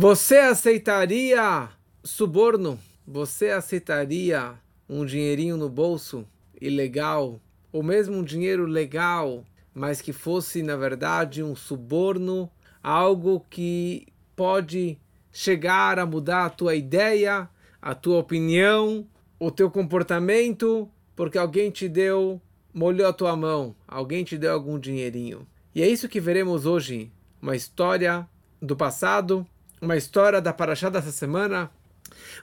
Você aceitaria suborno? Você aceitaria um dinheirinho no bolso ilegal? Ou mesmo um dinheiro legal, mas que fosse, na verdade, um suborno? Algo que pode chegar a mudar a tua ideia, a tua opinião, o teu comportamento, porque alguém te deu, molhou a tua mão, alguém te deu algum dinheirinho. E é isso que veremos hoje, uma história do passado, uma história da Paraxá dessa semana,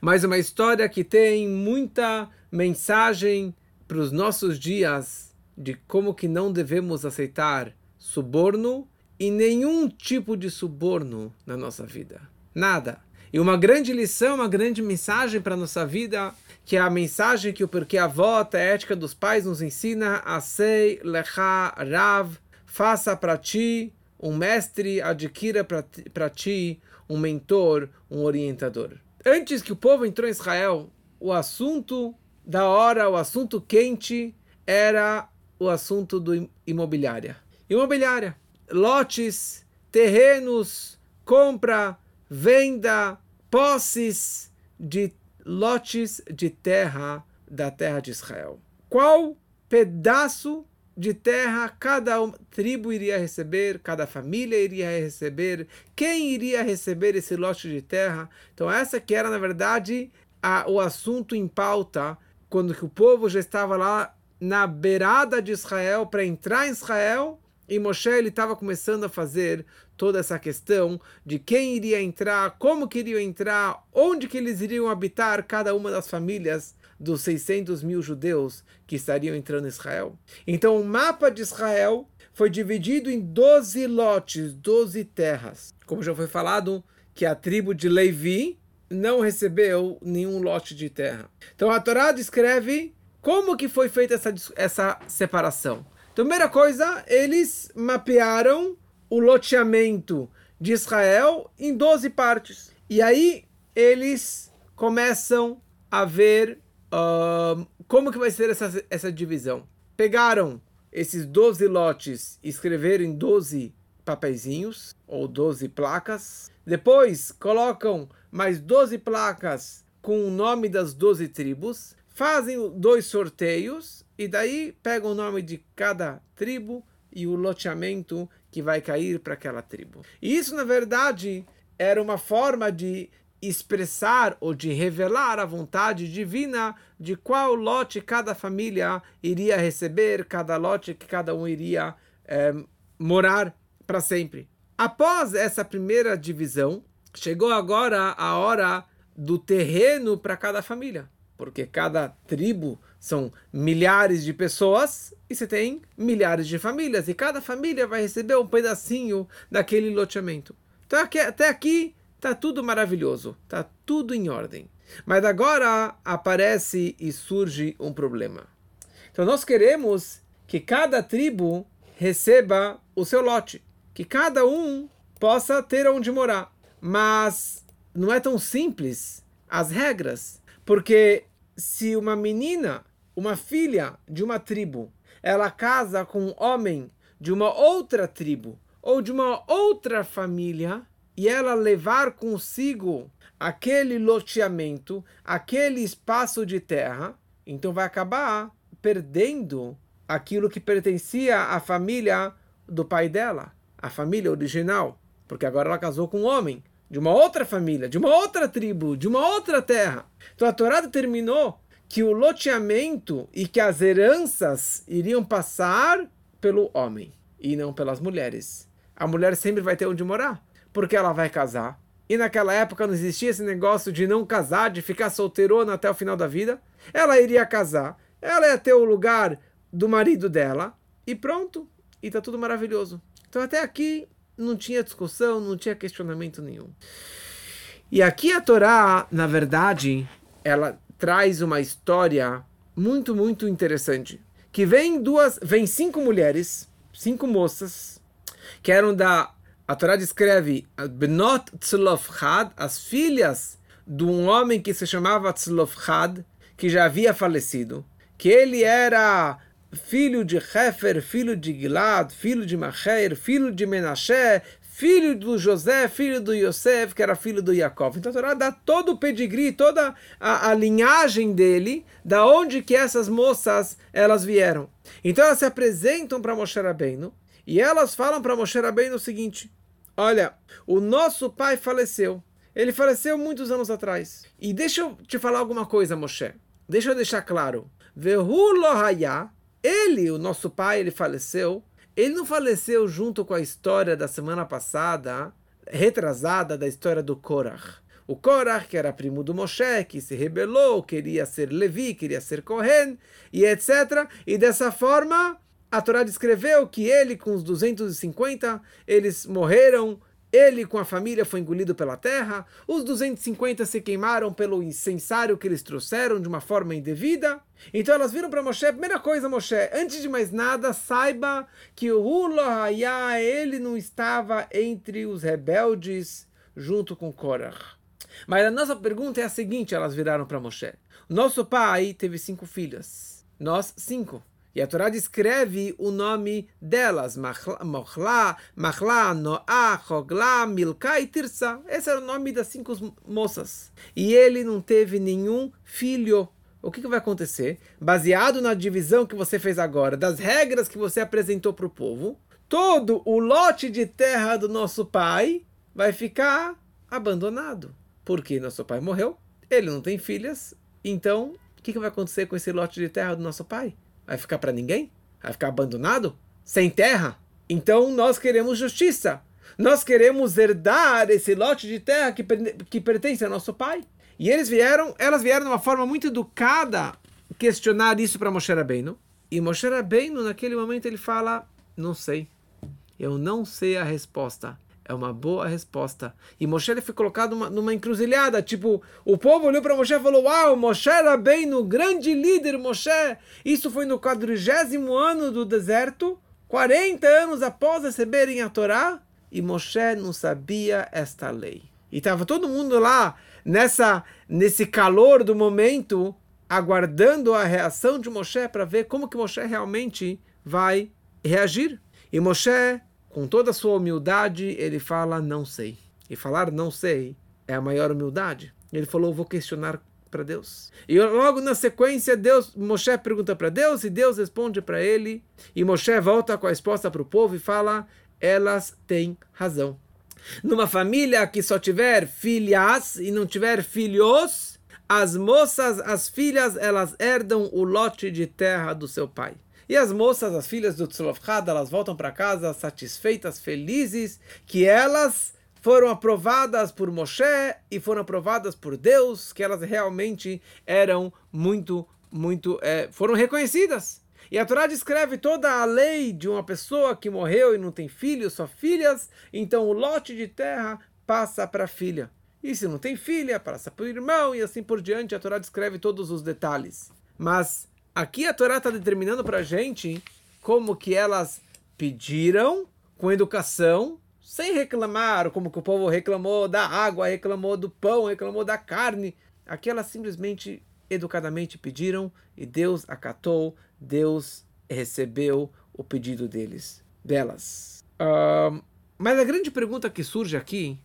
mas uma história que tem muita mensagem para os nossos dias de como que não devemos aceitar suborno e nenhum tipo de suborno na nossa vida. Nada. E uma grande lição, uma grande mensagem para a nossa vida, que é a mensagem que o Porquê Avó, a ética dos pais, nos ensina: Asei lecha rav, faça para ti um mestre, adquira para ti um mentor, um orientador. Antes que o povo entrou em Israel, o assunto da hora, o assunto quente, era o assunto do imobiliária. Imobiliária. Lotes, terrenos, compra, venda, posses de lotes de terra da terra de Israel. Qual pedaço de terra cada tribo iria receber, cada família iria receber, quem iria receber esse lote de terra. Então essa que era na verdade a, o assunto em pauta quando que o povo já estava lá na beirada de Israel para entrar em Israel e Moshe estava começando a fazer toda essa questão de quem iria entrar, como queriam entrar, onde que eles iriam habitar cada uma das famílias dos 600 mil judeus que estariam entrando em Israel. Então, o mapa de Israel foi dividido em 12 lotes, 12 terras. Como já foi falado, que a tribo de Levi não recebeu nenhum lote de terra. Então, a Torá descreve como que foi feita essa, essa separação. Então, primeira coisa, eles mapearam o loteamento de Israel em 12 partes. E aí eles começam a ver como que vai ser essa, essa divisão. Pegaram esses 12 lotes e escreveram em 12 papeizinhos ou 12 placas. Depois colocam mais 12 placas com o nome das 12 tribos. Fazem dois sorteios e daí pegam o nome de cada tribo e o loteamento que vai cair para aquela tribo. E isso, na verdade, era uma forma de expressar ou de revelar a vontade divina de qual lote cada família iria receber, cada lote que cada um iria é, morar para sempre. Após essa primeira divisão, chegou agora a hora do terreno para cada família, porque cada tribo são milhares de pessoas e você tem milhares de famílias, e cada família vai receber um pedacinho daquele loteamento. Então até aqui Tá tudo maravilhoso, tá tudo em ordem. Mas agora aparece e surge um problema. Então nós queremos que cada tribo receba o seu lote, que cada um possa ter onde morar. Mas não é tão simples as regras, porque se uma menina, uma filha de uma tribo, ela casa com um homem de uma outra tribo ou de uma outra família, e ela levar consigo aquele loteamento, aquele espaço de terra, então vai acabar perdendo aquilo que pertencia à família do pai dela, a família original, porque agora ela casou com um homem de uma outra família, de uma outra tribo, de uma outra terra. Então a Torá determinou que o loteamento e que as heranças iriam passar pelo homem e não pelas mulheres. A mulher sempre vai ter onde morar porque ela vai casar. E naquela época não existia esse negócio de não casar, de ficar solteirona até o final da vida. Ela iria casar, ela ia ter o lugar do marido dela e pronto. E tá tudo maravilhoso. Então até aqui não tinha discussão, não tinha questionamento nenhum. E aqui a Torá, na verdade, ela traz uma história muito, muito interessante. Que vem duas, vem cinco mulheres, cinco moças, que eram da a Torá descreve Benot Tzlofchad, as filhas de um homem que se chamava Tzlofchad, que já havia falecido, que ele era filho de Hefer, filho de Gilad, filho de Macher, filho de Menashe, filho do José, filho do Yosef, que era filho do Yaakov. Então a Torá dá todo o pedigree, toda a, a, linhagem dele, da onde que essas moças elas vieram. Então elas se apresentam para Moshe Rabbeinu e elas falam para Moshe Rabbeinu o seguinte: Olha, o nosso pai faleceu. Ele faleceu muitos anos atrás. E deixa eu te falar alguma coisa, Moshe. Deixa eu deixar claro. Vehu ele, o nosso pai, ele faleceu ele não faleceu junto com a história da semana passada, retrasada da história do Korach. O Korach, que era primo do Moshe, que se rebelou, queria ser Levi, queria ser Kohen, e etc. E dessa forma, a Torá descreveu que ele, com os 250, eles morreram ele com a família foi engolido pela terra, os 250 se queimaram pelo incensário que eles trouxeram de uma forma indevida. Então elas viram para Moshe, primeira coisa, Moshe, antes de mais nada, saiba que o Hulohaya, ele não estava entre os rebeldes junto com Korah. Mas a nossa pergunta é a seguinte, elas viraram para Moshe. Nosso pai teve cinco filhas, nós cinco. E a Torá descreve o nome delas: Mochla, Machla, Noah, Hogla, Milka e Tirsa. Esse era o nome das cinco moças. E ele não teve nenhum filho. O que, que vai acontecer? Baseado na divisão que você fez agora, das regras que você apresentou para o povo, todo o lote de terra do nosso pai vai ficar abandonado. Porque nosso pai morreu, ele não tem filhas, então o que, que vai acontecer com esse lote de terra do nosso pai? Vai ficar para ninguém? Vai ficar abandonado? Sem terra? Então nós queremos justiça. Nós queremos herdar esse lote de terra que, que pertence ao nosso pai. E eles vieram, elas vieram de uma forma muito educada questionar isso para Moshe Rabbeinu. E Moshe Rabbeinu, naquele momento, ele fala: Não sei. Eu não sei a resposta. É uma boa resposta. E Moshe ele foi colocado numa, numa encruzilhada. Tipo, o povo olhou para Moshe e falou: Uau, Moshe era bem no grande líder Moshe. Isso foi no quadrigésimo ano do deserto, 40 anos após receberem a Torá. E Moshe não sabia esta lei. E estava todo mundo lá, nessa, nesse calor do momento, aguardando a reação de Moshe para ver como que Moshe realmente vai reagir. E Moshe com toda a sua humildade, ele fala não sei. E falar não sei é a maior humildade. Ele falou, vou questionar para Deus. E logo na sequência, Deus, Moshe pergunta para Deus e Deus responde para ele. E Moshe volta com a resposta para o povo e fala: elas têm razão. Numa família que só tiver filhas e não tiver filhos, as moças, as filhas, elas herdam o lote de terra do seu pai. E as moças, as filhas do Tzlofchad, elas voltam para casa satisfeitas, felizes, que elas foram aprovadas por Moshe e foram aprovadas por Deus, que elas realmente eram muito, muito, é, foram reconhecidas. E a Torá descreve toda a lei de uma pessoa que morreu e não tem filhos, só filhas, então o lote de terra passa para a filha. E se não tem filha, passa para o irmão e assim por diante. A Torá descreve todos os detalhes. Mas Aqui a Torá está determinando para a gente como que elas pediram com educação, sem reclamar, como que o povo reclamou da água, reclamou do pão, reclamou da carne. Aqui elas simplesmente, educadamente pediram e Deus acatou, Deus recebeu o pedido deles, delas. Uh, mas a grande pergunta que surge aqui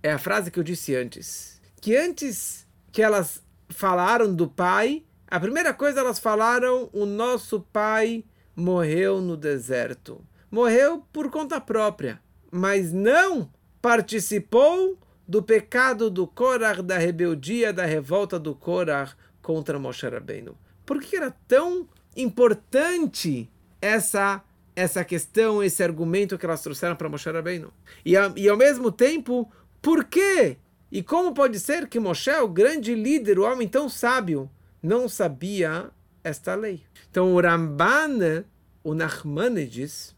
é a frase que eu disse antes, que antes que elas falaram do pai, a primeira coisa elas falaram: o nosso pai morreu no deserto. Morreu por conta própria, mas não participou do pecado do Korah, da rebeldia, da revolta do Korah contra Moshe Rabbeinu. Por que era tão importante essa essa questão, esse argumento que elas trouxeram para Moshe Rabbeinu? E, e ao mesmo tempo, por quê? E como pode ser que Moshe, o grande líder, o homem tão sábio, não sabia esta lei. Então o Ramban, o Nachmanides,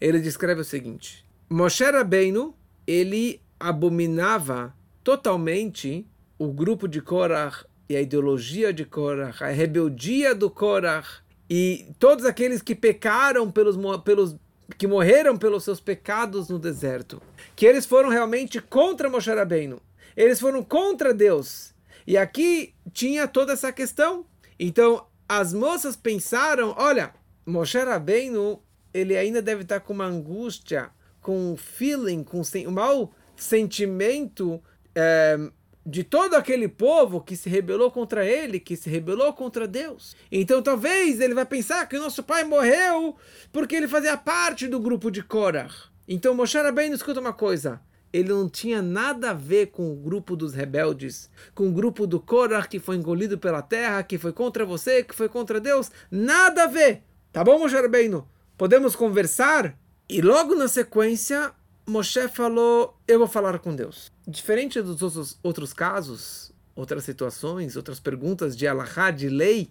ele descreve o seguinte: Moshe Rabbeinu, ele abominava totalmente o grupo de Korah e a ideologia de Korah, a rebeldia do Korah e todos aqueles que pecaram pelos, pelos que morreram pelos seus pecados no deserto, que eles foram realmente contra Moshe Rabbeinu. Eles foram contra Deus. E aqui tinha toda essa questão. Então, as moças pensaram, olha, Moshe Rabbeinu, ele ainda deve estar com uma angústia com feeling, com o mau sentimento é, de todo aquele povo que se rebelou contra ele, que se rebelou contra Deus. Então talvez ele vai pensar que o nosso pai morreu porque ele fazia parte do grupo de Korah. Então Moshe Rabbeinu escuta uma coisa, ele não tinha nada a ver com o grupo dos rebeldes, com o grupo do Korah que foi engolido pela terra, que foi contra você, que foi contra Deus, nada a ver. Tá bom, Moshe Rabbeinu? Podemos conversar? E logo na sequência, Moshe falou: Eu vou falar com Deus. Diferente dos outros, outros casos, outras situações, outras perguntas de Allahá, de lei,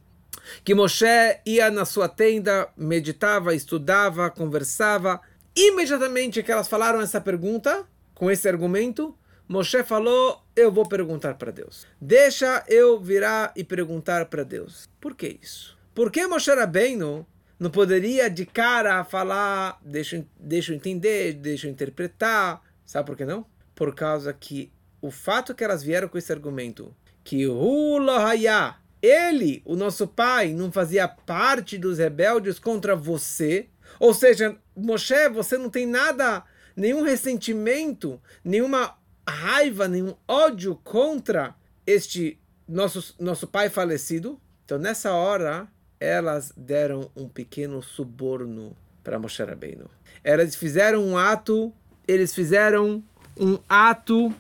que Moshe ia na sua tenda, meditava, estudava, conversava. Imediatamente que elas falaram essa pergunta, com esse argumento, Moshe falou: Eu vou perguntar para Deus. Deixa eu virar e perguntar para Deus. Por que isso? Por que Moshe Rabbeinu não poderia de cara falar, deixa, deixa eu entender, deixa eu interpretar. Sabe por que não? Por causa que o fato que elas vieram com esse argumento, que Hulahaya, ele, o nosso pai, não fazia parte dos rebeldes contra você. Ou seja, Moshe, você não tem nada, nenhum ressentimento, nenhuma raiva, nenhum ódio contra este nosso, nosso pai falecido. Então, nessa hora, elas deram um pequeno suborno para Moshe Rabbeinu. Elas fizeram um ato, eles fizeram um ato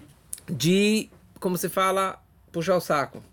de, como se fala, puxar o saco,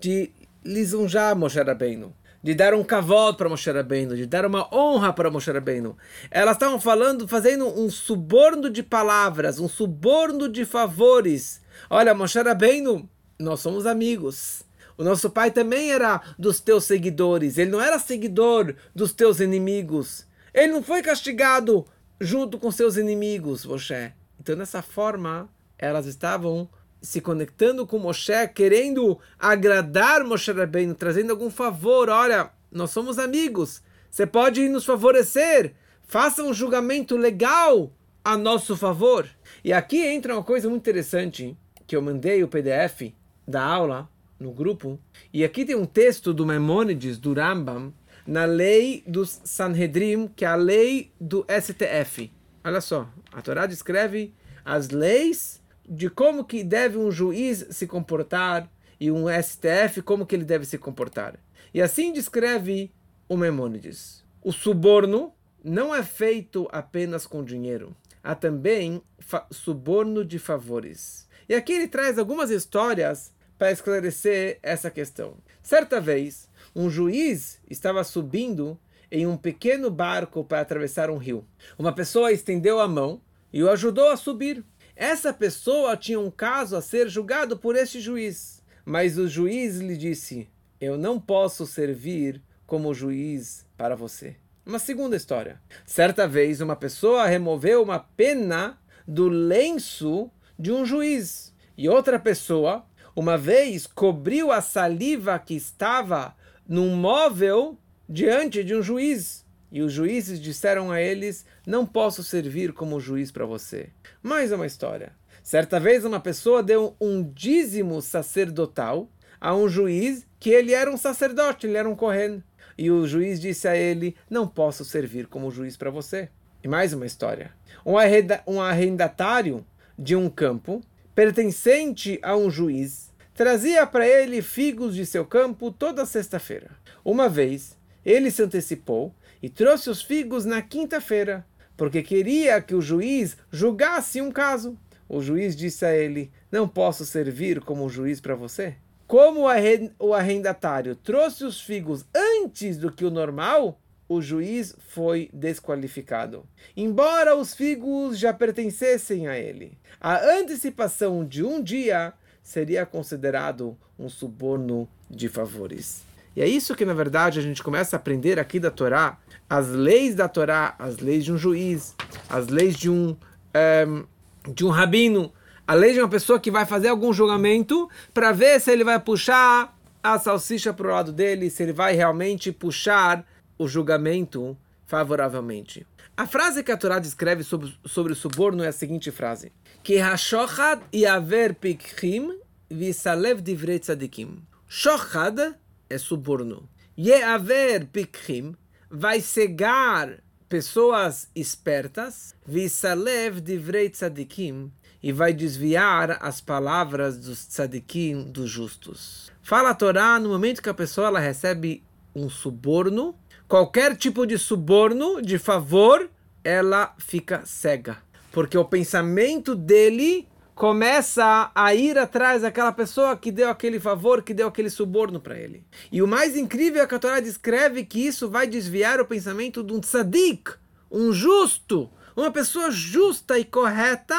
de lisonjar Moshe Rabbeinu, de dar um cavalo para Moshe Rabbeinu, de dar uma honra para Moshe Rabbeinu. Elas estavam falando, fazendo um suborno de palavras, um suborno de favores. Olha, Moshe Rabbeinu, nós somos amigos. O nosso pai também era dos teus seguidores. Ele não era seguidor dos teus inimigos. Ele não foi castigado junto com seus inimigos, Moshe. Então, dessa forma, elas estavam se conectando com Moshe, querendo agradar Moshe Rabbeinu, trazendo algum favor. Olha, nós somos amigos. Você pode nos favorecer. Faça um julgamento legal a nosso favor. E aqui entra uma coisa muito interessante que eu mandei o PDF da aula no grupo. E aqui tem um texto do Maimonides, do Rambam, na lei dos Sanhedrin, que é a lei do STF. Olha só, a Torá descreve as leis de como que deve um juiz se comportar e um STF como que ele deve se comportar. E assim descreve o Maimonides. O suborno não é feito apenas com dinheiro. Há também suborno de favores. E aqui ele traz algumas histórias para esclarecer essa questão. Certa vez, um juiz estava subindo em um pequeno barco para atravessar um rio. Uma pessoa estendeu a mão e o ajudou a subir. Essa pessoa tinha um caso a ser julgado por este juiz, mas o juiz lhe disse: Eu não posso servir como juiz para você. Uma segunda história. Certa vez, uma pessoa removeu uma pena do lenço de um juiz e outra pessoa uma vez cobriu a saliva que estava num móvel diante de um juiz. E os juízes disseram a eles: Não posso servir como juiz para você. Mais uma história. Certa vez, uma pessoa deu um dízimo sacerdotal a um juiz que ele era um sacerdote, ele era um correndo. E o juiz disse a ele: Não posso servir como juiz para você. E mais uma história. Um arrendatário de um campo pertencente a um juiz, trazia para ele figos de seu campo toda sexta-feira. Uma vez, ele se antecipou e trouxe os figos na quinta-feira, porque queria que o juiz julgasse um caso. O juiz disse a ele: Não posso servir como juiz para você. Como o arrendatário trouxe os figos antes do que o normal, o juiz foi desqualificado, embora os figos já pertencessem a ele. A antecipação de um dia seria considerado um suborno de favores. E é isso que, na verdade, a gente começa a aprender aqui da Torá, as leis da Torá, as leis de um juiz, as leis de um, ehm, de um rabino, a lei de uma pessoa que vai fazer algum julgamento para ver se ele vai puxar a salsicha para o lado dele, se ele vai realmente puxar o julgamento favoravelmente. A frase que a Torá descreve sobre, sobre o suborno é a seguinte frase: Que hashochad yaver pikchim visalev divrei tzadikim. Shochad é suborno. Yeaver pikchim vai cegar pessoas espertas, visalev divrei tzadikim, e vai desviar as palavras dos tzadikim, dos justos. Fala a Torá no momento que a pessoa ela recebe um suborno, qualquer tipo de suborno, de favor, ela fica cega. Porque o pensamento dele começa a ir atrás daquela pessoa que deu aquele favor, que deu aquele suborno para ele. E o mais incrível é que a Torá descreve que isso vai desviar o pensamento de um tzadik, um justo, uma pessoa justa e correta,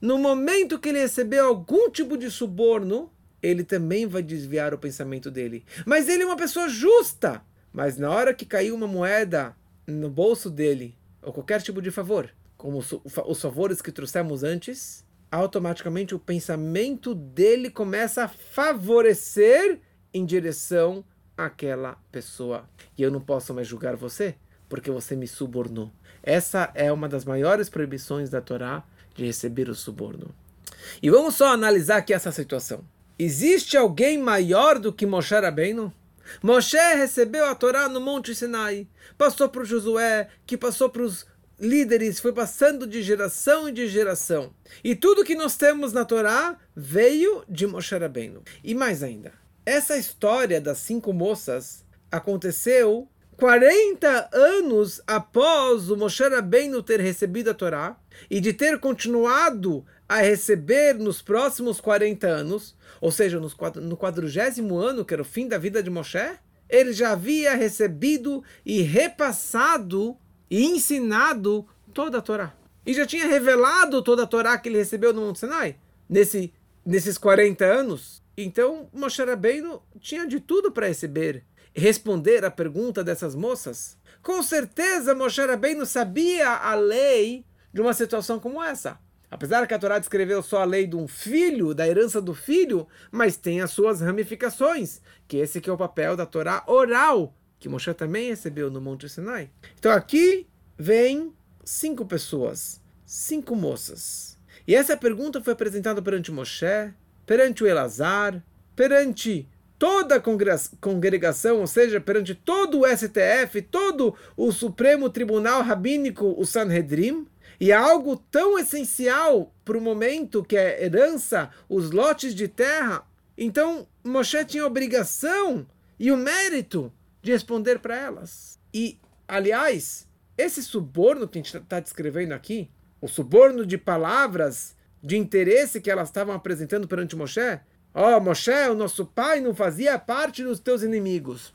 no momento que ele recebeu algum tipo de suborno, ele também vai desviar o pensamento dele. Mas ele é uma pessoa justa. Mas na hora que caiu uma moeda no bolso dele, ou qualquer tipo de favor, como os favores que trouxemos antes, automaticamente o pensamento dele começa a favorecer em direção àquela pessoa. E eu não posso mais julgar você, porque você me subornou. Essa é uma das maiores proibições da Torá de receber o suborno. E vamos só analisar aqui essa situação. Existe alguém maior do que Moshe Rabbeinu? Moshe recebeu a Torá no Monte Sinai, passou para Josué, que passou para os líderes, foi passando de geração em geração. E tudo que nós temos na Torá veio de Moshe Rabbeinu. E mais ainda, essa história das cinco moças aconteceu 40 anos após o Moshe Rabbeinu ter recebido a Torá e de ter continuado a receber nos próximos 40 anos, ou seja, no quadrigésimo ano, que era o fim da vida de Moshe, ele já havia recebido e repassado e ensinado toda a Torá. E já tinha revelado toda a Torá que ele recebeu no Monte Sinai, nesse, nesses 40 anos. Então, Moshe Rabbeinu tinha de tudo para receber responder a pergunta dessas moças? Com certeza Moshe Rabbeinu sabia a lei de uma situação como essa. Apesar que a Torá descreveu só a lei de um filho, da herança do filho, mas tem as suas ramificações, que esse que é o papel da Torá oral, que Moshe também recebeu no Monte Sinai. Então aqui vem cinco pessoas, cinco moças. E essa pergunta foi apresentada perante Moshe, perante o Elazar, perante toda a congregação, ou seja, perante todo o STF, todo o Supremo Tribunal Rabínico, o Sanhedrin, e algo tão essencial para o momento que é herança, os lotes de terra. Então, Moshe tinha a obrigação e o mérito de responder para elas. E, aliás, esse suborno que a gente está descrevendo aqui, o suborno de palavras de interesse que elas estavam apresentando perante Moshe, Ó, oh, Moshe, o nosso pai não fazia parte dos teus inimigos.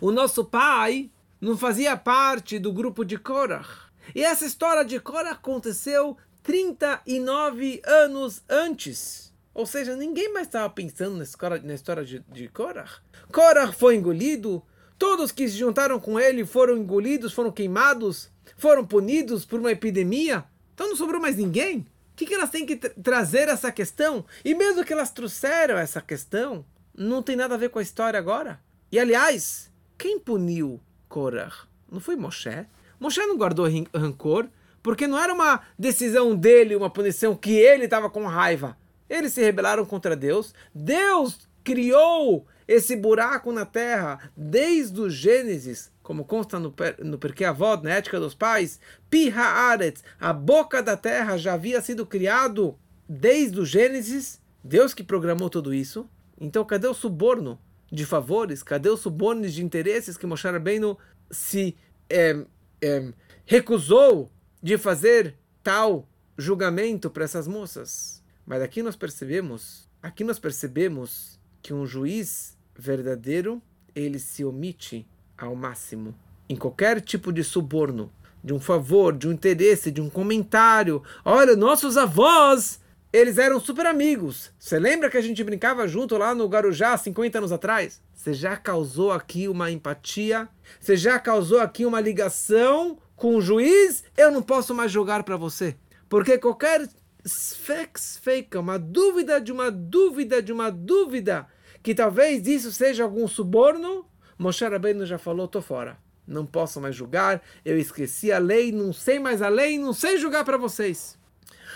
O nosso pai não fazia parte do grupo de Korah. E essa história de Korah aconteceu 39 anos antes. Ou seja, ninguém mais estava pensando na história, de Korah. Korah foi engolido, todos que se juntaram com ele foram engolidos, foram queimados, foram punidos por uma epidemia. Então não sobrou mais ninguém que, que elas têm que trazer essa questão? E mesmo que elas trouxeram essa questão, não tem nada a ver com a história agora. E aliás, quem puniu Korah? Não foi Moshe? Moshe não guardou rancor, porque não era uma decisão dele, uma punição que ele estava com raiva. Eles se rebelaram contra Deus. Deus criou esse buraco na terra desde o Gênesis como consta no, no Perkei Avod, na ética dos pais, Pi Haaretz, a boca da terra já havia sido criado desde o Gênesis, Deus que programou tudo isso. Então cadê o suborno de favores? Cadê os subornos de interesses que Moshe Rabbeinu se é, é, recusou de fazer tal julgamento para essas moças? Mas aqui nós percebemos, aqui nós percebemos que um juiz verdadeiro, ele se omite ao máximo em qualquer tipo de suborno, de um favor, de um interesse, de um comentário. Olha, nossos avós, eles eram super amigos. Você lembra que a gente brincava junto lá no Garujá 50 anos atrás? Você já causou aqui uma empatia? Você já causou aqui uma ligação com o juiz? Eu não posso mais julgar para você. Porque qualquer fake, uma dúvida de uma dúvida de uma dúvida, que talvez isso seja algum suborno, Moshe Rabbeinu já falou, tô fora. Não posso mais julgar, eu esqueci a lei, não sei mais a lei, não sei julgar para vocês.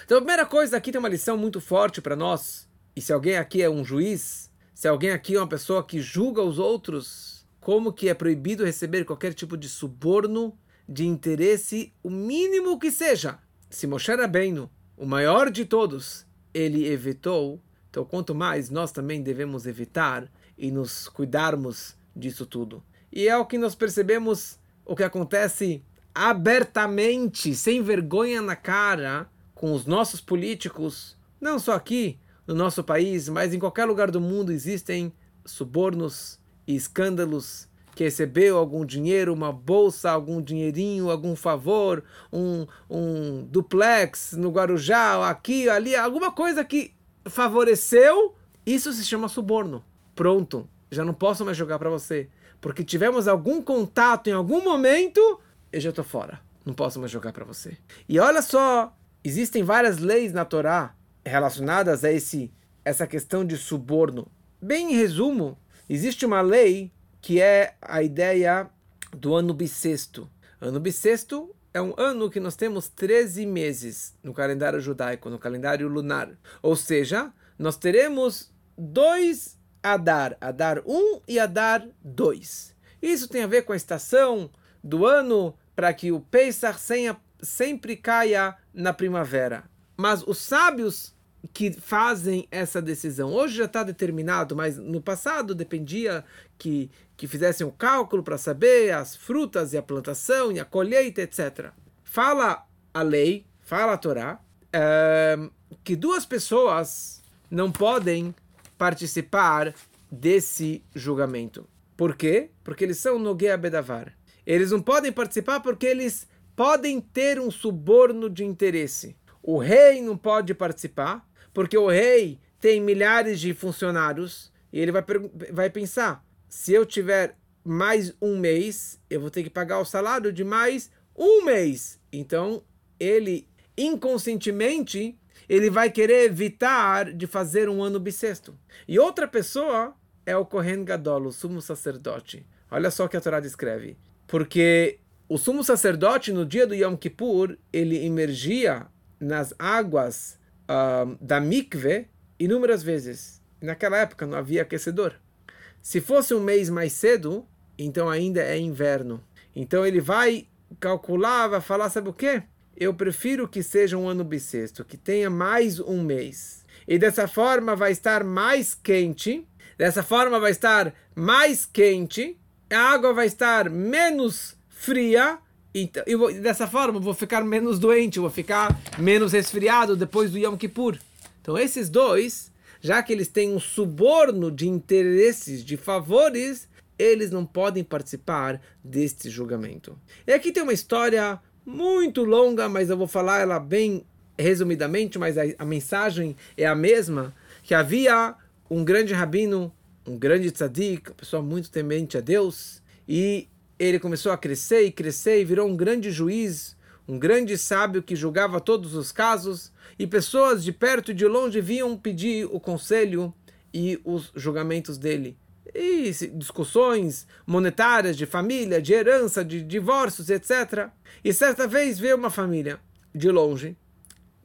Então a primeira coisa aqui tem uma lição muito forte para nós. E se alguém aqui é um juiz, se alguém aqui é uma pessoa que julga os outros, como que é proibido receber qualquer tipo de suborno, de interesse, o mínimo que seja. Se Moshe Rabbeinu, o maior de todos, ele evitou, então quanto mais nós também devemos evitar e nos cuidarmos disso tudo. E é o que nós percebemos o que acontece abertamente, sem vergonha na cara, com os nossos políticos, não só aqui no nosso país, mas em qualquer lugar do mundo existem subornos e escândalos que recebeu algum dinheiro, uma bolsa, algum dinheirinho, algum favor, um, um duplex no Guarujá, aqui, ali, alguma coisa que favoreceu, isso se chama suborno. Pronto, já não posso mais jogar para você. Porque tivemos algum contato em algum momento, eu já estou fora. Não posso mais jogar para você. E olha só, existem várias leis na Torá relacionadas a esse, essa questão de suborno. Bem em resumo, existe uma lei que é a ideia do ano bissexto. Ano bissexto é um ano que nós temos 13 meses no calendário judaico, no calendário lunar. Ou seja, nós teremos dois Adar, Adar 1 e Adar 2. Isso tem a ver com a estação do ano para que o Pesach sempre caia na primavera. Mas os sábios que fazem essa decisão. Hoje já está determinado, mas no passado dependia que, que fizessem o um cálculo para saber as frutas e a plantação e a colheita, etc. Fala a lei, fala a Torá, é, que duas pessoas não podem participar desse julgamento. Por quê? Porque eles são Nogueia Bedavar. Eles não podem participar porque eles podem ter um suborno de interesse. O rei não pode participar, porque o rei tem milhares de funcionários e ele vai, vai pensar: se eu tiver mais um mês, eu vou ter que pagar o salário de mais um mês. Então, ele inconscientemente ele vai querer evitar de fazer um ano bissexto. E outra pessoa é o Kohen Gadol, o sumo sacerdote. Olha só o que a Torá descreve. Porque o sumo sacerdote, no dia do Yom Kippur, ele emergia nas águas uh, da mikve inúmeras vezes. Naquela época não havia aquecedor. Se fosse um mês mais cedo, então ainda é inverno. Então ele vai calcular, vai falar, sabe o quê? Eu prefiro que seja um ano bissexto, que tenha mais um mês. E dessa forma vai estar mais quente, dessa forma vai estar mais quente, a água vai estar menos fria, então, eu vou, dessa forma vou ficar menos doente, vou ficar menos resfriado depois do Yom Kippur. Então esses dois, já que eles têm um suborno de interesses, de favores, eles não podem participar deste julgamento. E aqui tem uma história muito longa, mas eu vou falar ela bem resumidamente, mas a, a mensagem é a mesma, que havia um grande rabino, um grande tzadik, uma pessoa muito temente a Deus, e ele começou a crescer e crescer e virou um grande juiz, um grande sábio que julgava todos os casos, e pessoas de perto e de longe vinham pedir o conselho e os julgamentos dele. E discussões monetárias de família, de herança, de divórcios, etc. E certa vez veio uma família de longe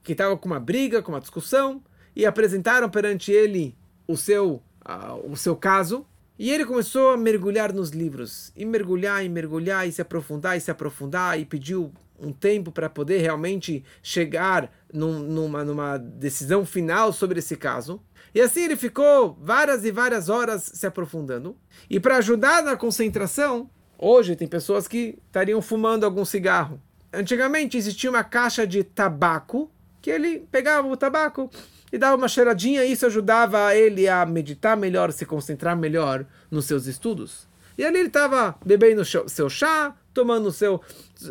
que estava com uma briga, com uma discussão, e apresentaram perante ele o seu, uh, o seu caso. E ele começou a mergulhar nos livros, e mergulhar, e mergulhar, e se aprofundar, e se aprofundar, e pediu um tempo para poder realmente chegar num, numa, numa decisão final sobre esse caso. E assim ele ficou várias e várias horas se aprofundando. E para ajudar na concentração, hoje tem pessoas que estariam fumando algum cigarro. Antigamente existia uma caixa de tabaco, que ele pegava o tabaco e dava uma cheiradinha, e isso ajudava ele a meditar melhor, se concentrar melhor nos seus estudos. E ali ele estava bebendo seu chá, tomando seu,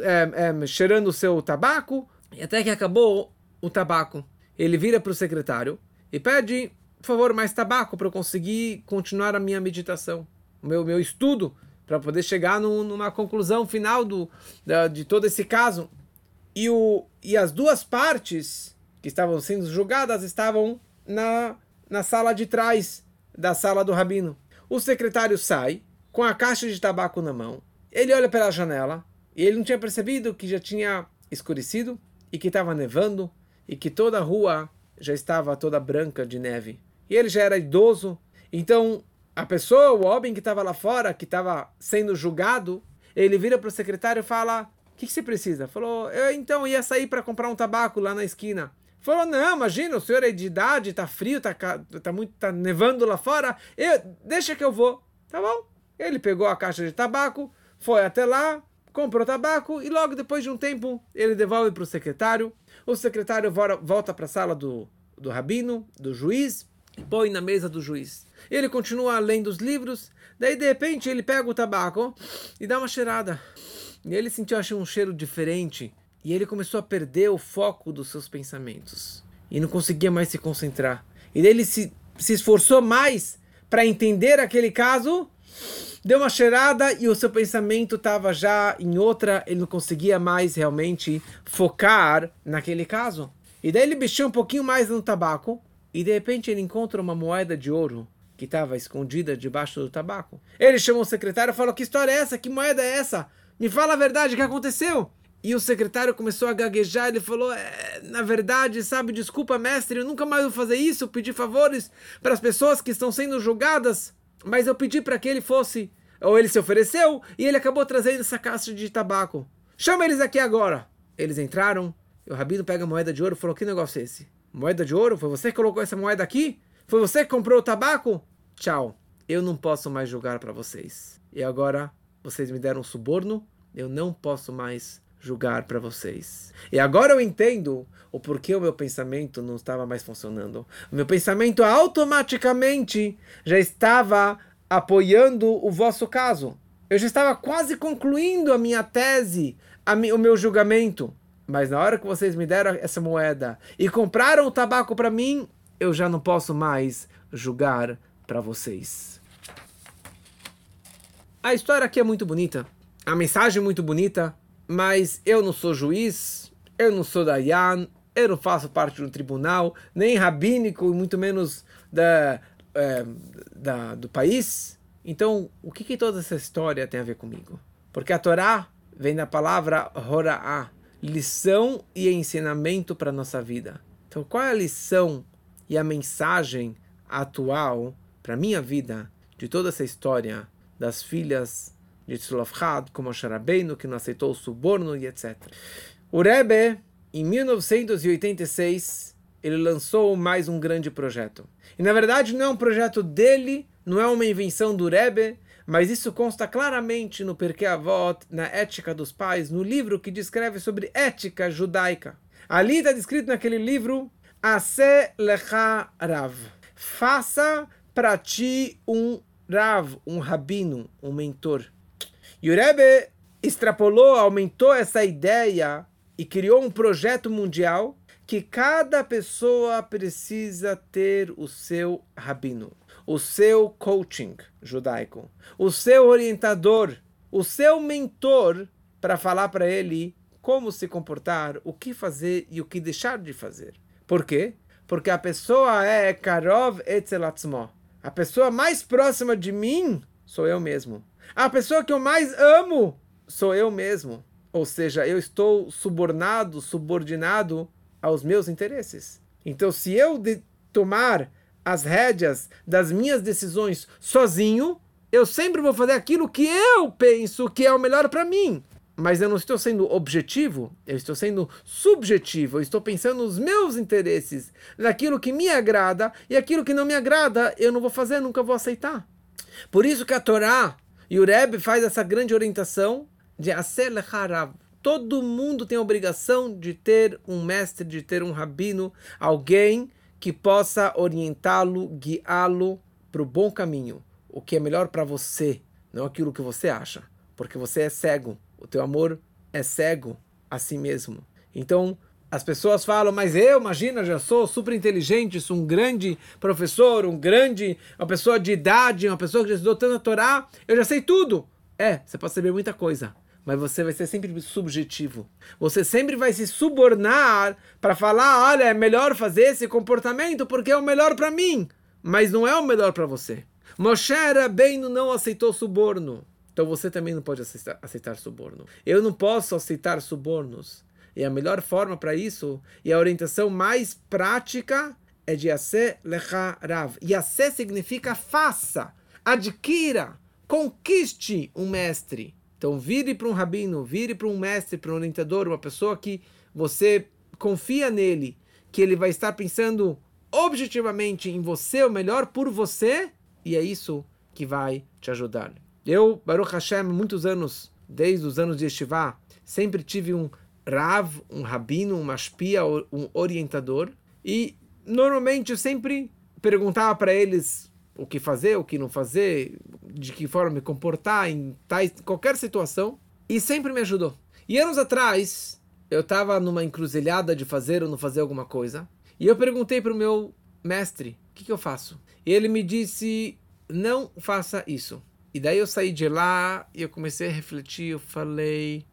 é, é, cheirando o seu tabaco, e até que acabou o tabaco. Ele vira para o secretário e pede, por favor, mais tabaco para eu conseguir continuar a minha meditação, o meu, meu estudo, para poder chegar no, numa conclusão final do, da, de todo esse caso. E, o, e as duas partes que estavam sendo julgadas estavam na, na sala de trás da sala do rabino. O secretário sai com a caixa de tabaco na mão. Ele olha pela janela e ele não tinha percebido que já tinha escurecido e que estava nevando e que toda a rua já estava toda branca de neve. E ele já era idoso. Então, a pessoa, o homem que estava lá fora, que estava sendo julgado, ele vira para o secretário e fala: O que, que você precisa? Falou, eu então ia sair para comprar um tabaco lá na esquina. Falou, não, imagina, o senhor é de idade, tá frio, tá, tá, muito, tá nevando lá fora. Eu, deixa que eu vou. Tá bom? Ele pegou a caixa de tabaco, foi até lá, comprou tabaco e logo depois de um tempo ele devolve para o secretário. O secretário volta para a sala do, do rabino, do juiz, e põe na mesa do juiz. Ele continua lendo os livros, daí de repente ele pega o tabaco e dá uma cheirada. E ele sentiu achei, um cheiro diferente e ele começou a perder o foco dos seus pensamentos e não conseguia mais se concentrar. E daí ele se, se esforçou mais para entender aquele caso deu uma cheirada e o seu pensamento estava já em outra, ele não conseguia mais realmente focar naquele caso. E daí ele mexeu um pouquinho mais no tabaco e de repente ele encontra uma moeda de ouro que estava escondida debaixo do tabaco. Ele chamou o secretário e falou: Que história é essa? Que moeda é essa? Me fala a verdade, o que aconteceu? E o secretário começou a gaguejar. Ele falou: é, Na verdade, sabe, desculpa, mestre, eu nunca mais vou fazer isso, pedir favores para as pessoas que estão sendo julgadas. Mas eu pedi para que ele fosse ou ele se ofereceu e ele acabou trazendo essa caixa de tabaco. Chama eles aqui agora. Eles entraram. E o rabino pega a moeda de ouro e falou: Que negócio é esse? Moeda de ouro? Foi você que colocou essa moeda aqui? Foi você que comprou o tabaco? Tchau. Eu não posso mais julgar para vocês. E agora vocês me deram um suborno. Eu não posso mais julgar para vocês. E agora eu entendo o porquê o meu pensamento não estava mais funcionando. O meu pensamento automaticamente já estava apoiando o vosso caso. Eu já estava quase concluindo a minha tese, a mi, o meu julgamento. Mas na hora que vocês me deram essa moeda e compraram o tabaco para mim, eu já não posso mais julgar para vocês. A história aqui é muito bonita, a mensagem é muito bonita, mas eu não sou juiz, eu não sou Dayan, eu não faço parte do tribunal, nem rabínico, e muito menos da é, da, do país. Então, o que, que toda essa história tem a ver comigo? Porque a Torá vem da palavra Hora'á, lição e ensinamento para a nossa vida. Então, qual é a lição e a mensagem atual para a minha vida de toda essa história das filhas de Tzlofchad, como a Sharabeinu, que não aceitou o suborno e etc. O Rebbe, em 1986, ele lançou mais um grande projeto. E na verdade não é um projeto dele, não é uma invenção do Rebbe, mas isso consta claramente no Perkei Avot, na Ética dos Pais, no livro que descreve sobre ética judaica. Ali está descrito naquele livro, Ase Lecha Rav. Faça para ti um Rav, um rabino, um mentor. E o Rebbe extrapolou, aumentou essa ideia e criou um projeto mundial que cada pessoa precisa ter o seu rabino, o seu coaching judaico, o seu orientador, o seu mentor para falar para ele como se comportar, o que fazer e o que deixar de fazer. Por quê? Porque a pessoa é Karov Etzelatzmo. A pessoa mais próxima de mim sou eu mesmo. A pessoa que eu mais amo sou eu mesmo. Ou seja, eu estou subornado, subordinado aos meus interesses. Então, se eu tomar as rédeas das minhas decisões sozinho, eu sempre vou fazer aquilo que eu penso que é o melhor para mim. Mas eu não estou sendo objetivo, eu estou sendo subjetivo, eu estou pensando nos meus interesses, naquilo que me agrada, e aquilo que não me agrada, eu não vou fazer, nunca vou aceitar. Por isso que a Torá e o Rebbe faz essa grande orientação de Aser Todo mundo tem a obrigação de ter um mestre, de ter um rabino, alguém que possa orientá-lo, guiá-lo para o bom caminho, o que é melhor para você, não aquilo que você acha, porque você é cego, o teu amor é cego a si mesmo. Então, as pessoas falam, mas eu, imagina, já sou super inteligente, sou um grande professor, um grande, uma pessoa de idade, uma pessoa que já estudou tanto a Torá, eu já sei tudo. É, você pode saber muita coisa, mas você vai ser sempre subjetivo. Você sempre vai se subornar para falar: olha, é melhor fazer esse comportamento porque é o melhor para mim, mas não é o melhor para você. Moshe Rabbeinu não aceitou suborno. Então você também não pode aceitar, aceitar suborno. Eu não posso aceitar subornos. E a melhor forma para isso, e a orientação mais prática, é de Yase Lecha Rav. Yase significa faça, adquira, conquiste um mestre. Então vire para um rabino, vire para um mestre, para um orientador, uma pessoa que você confia nele, que ele vai estar pensando objetivamente em você, o melhor por você, e é isso que vai te ajudar. Eu, Baruch Hashem, muitos anos, desde os anos de Yeshiva, sempre tive um Rav, um rabino, um mashpia, um orientador, e normalmente eu sempre perguntava para eles o que fazer, o que não fazer, de que forma me comportar em tais, qualquer situação, e sempre me ajudou. E anos atrás, eu estava numa encruzilhada de fazer ou não fazer alguma coisa, e eu perguntei para o meu mestre, o que, que eu faço? E ele me disse, não faça isso. E daí eu saí de lá e eu comecei a refletir, eu falei,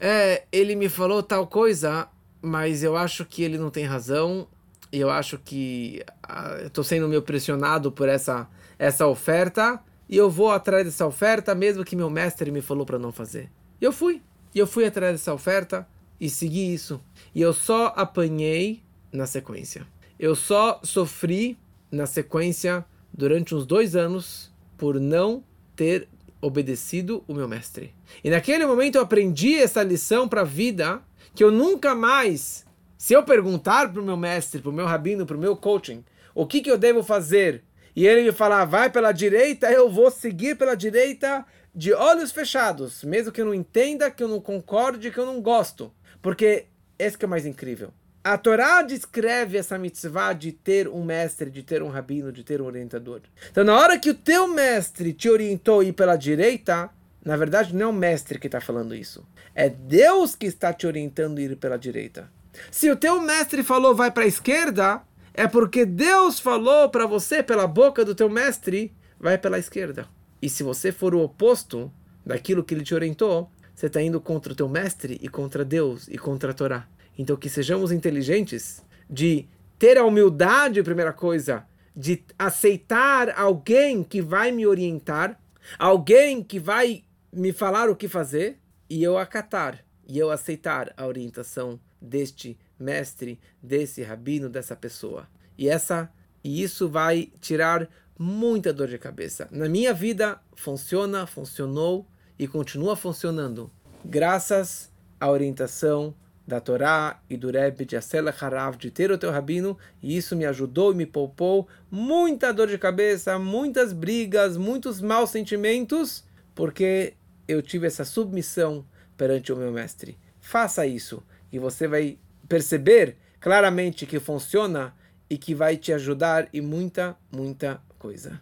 é, ele me falou tal coisa, mas eu acho que ele não tem razão, e eu acho que ah, estou sendo meio pressionado por essa, essa oferta, e eu vou atrás dessa oferta, mesmo que meu mestre me falou para não fazer. E eu fui. E eu fui atrás dessa oferta e segui isso. E eu só apanhei na sequência. Eu só sofri na sequência durante uns dois anos por não ter obedecido o meu mestre. E naquele momento eu aprendi essa lição para a vida que eu nunca mais, se eu perguntar para o meu mestre, para o meu rabino, para o meu coaching, o que, que eu devo fazer, e ele me falar, vai pela direita, eu vou seguir pela direita de olhos fechados, mesmo que eu não entenda, que eu não concorde, que eu não gosto. Porque esse que é o mais incrível. A Torá descreve essa mitzvah de ter um mestre, de ter um rabino, de ter um orientador. Então, na hora que o teu mestre te orientou a ir pela direita, na verdade não é o mestre que está falando isso. É Deus que está te orientando a ir pela direita. Se o teu mestre falou vai para a esquerda, é porque Deus falou para você pela boca do teu mestre vai pela esquerda. E se você for o oposto daquilo que ele te orientou, você está indo contra o teu mestre e contra Deus e contra a Torá. Então, que sejamos inteligentes de ter a humildade, primeira coisa, de aceitar alguém que vai me orientar, alguém que vai me falar o que fazer, e eu acatar, e eu aceitar a orientação deste mestre, desse rabino, dessa pessoa. E essa e isso vai tirar muita dor de cabeça. Na minha vida funciona, funcionou e continua funcionando graças à orientação da Torá e do Rebbe de Asela Harav, de ter o teu rabino, e isso me ajudou e me poupou muita dor de cabeça, muitas brigas, muitos maus sentimentos, porque eu tive essa submissão perante o meu mestre. Faça isso e você vai perceber claramente que funciona e que vai te ajudar em muita, muita coisa.